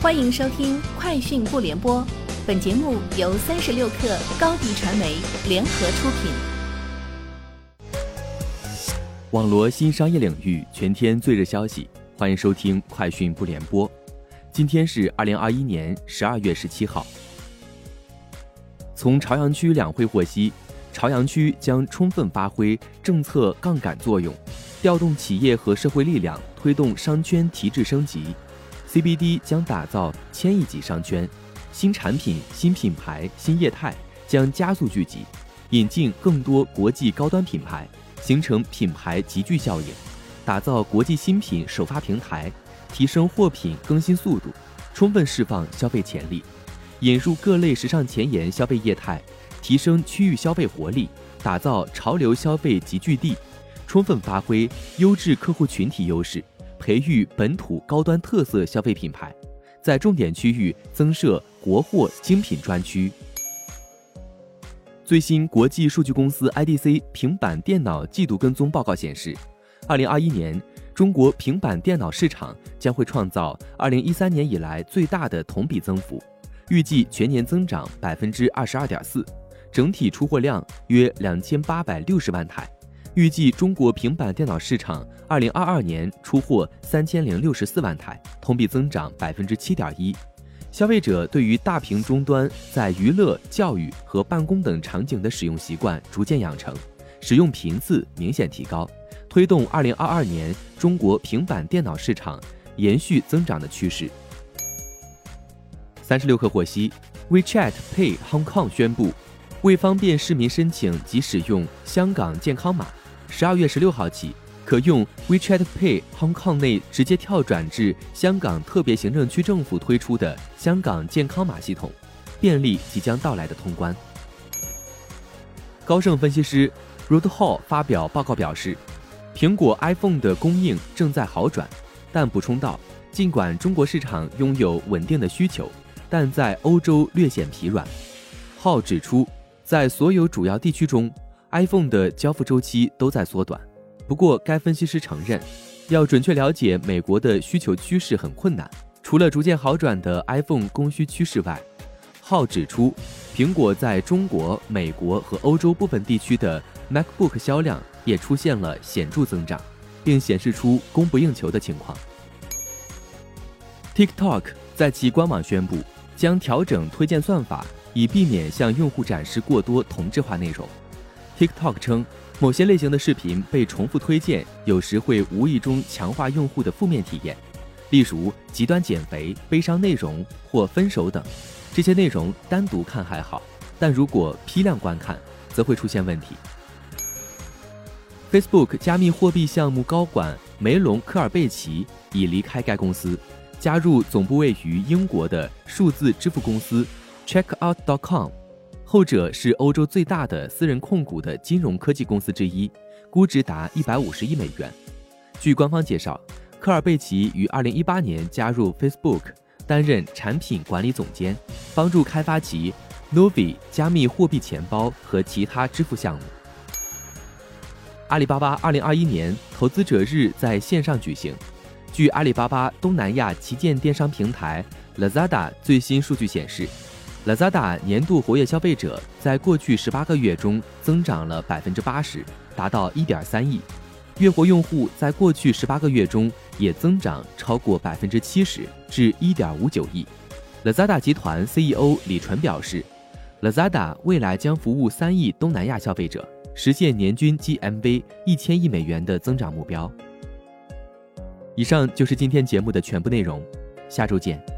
欢迎收听《快讯不联播》，本节目由三十六克高低传媒联合出品。网罗新商业领域全天最热消息，欢迎收听《快讯不联播》。今天是二零二一年十二月十七号。从朝阳区两会获悉，朝阳区将充分发挥政策杠杆作用，调动企业和社会力量，推动商圈提质升级。CBD 将打造千亿级商圈，新产品、新品牌、新业态将加速聚集，引进更多国际高端品牌，形成品牌集聚效应，打造国际新品首发平台，提升货品更新速度，充分释放消费潜力，引入各类时尚前沿消费业态，提升区域消费活力，打造潮流消费集聚地，充分发挥优质客户群体优势。培育本土高端特色消费品牌，在重点区域增设国货精品专区。最新国际数据公司 IDC 平板电脑季度跟踪报告显示，二零二一年中国平板电脑市场将会创造二零一三年以来最大的同比增幅，预计全年增长百分之二十二点四，整体出货量约两千八百六十万台。预计中国平板电脑市场二零二二年出货三千零六十四万台，同比增长百分之七点一。消费者对于大屏终端在娱乐、教育和办公等场景的使用习惯逐渐养成，使用频次明显提高，推动二零二二年中国平板电脑市场延续增长的趋势。三十六氪获悉，WeChat Pay Hong Kong 宣布，为方便市民申请及使用香港健康码。十二月十六号起，可用 WeChat Pay Hong Kong 内直接跳转至香港特别行政区政府推出的香港健康码系统，便利即将到来的通关。高盛分析师 Rod Hall 发表报告表示，苹果 iPhone 的供应正在好转，但补充道，尽管中国市场拥有稳定的需求，但在欧洲略显疲软。号指出，在所有主要地区中。iPhone 的交付周期都在缩短，不过该分析师承认，要准确了解美国的需求趋势很困难。除了逐渐好转的 iPhone 供需趋势外，浩指出，苹果在中国、美国和欧洲部分地区的 MacBook 销量也出现了显著增长，并显示出供不应求的情况。TikTok 在其官网宣布，将调整推荐算法，以避免向用户展示过多同质化内容。TikTok 称，某些类型的视频被重复推荐，有时会无意中强化用户的负面体验，例如极端减肥、悲伤内容或分手等。这些内容单独看还好，但如果批量观看，则会出现问题。Facebook 加密货币项目高管梅隆·科尔贝奇已离开该公司，加入总部位于英国的数字支付公司 Checkout.com。后者是欧洲最大的私人控股的金融科技公司之一，估值达一百五十亿美元。据官方介绍，科尔贝奇于二零一八年加入 Facebook，担任产品管理总监，帮助开发其 Novi 加密货币钱包和其他支付项目。阿里巴巴二零二一年投资者日在线上举行。据阿里巴巴东南亚旗舰电商平台 Lazada 最新数据显示。Lazada 年度活跃消费者在过去十八个月中增长了百分之八十，达到一点三亿；月活用户在过去十八个月中也增长超过百分之七十，至一点五九亿。Lazada 集团 CEO 李纯表示，Lazada 未来将服务三亿东南亚消费者，实现年均 GMV 一千亿美元的增长目标。以上就是今天节目的全部内容，下周见。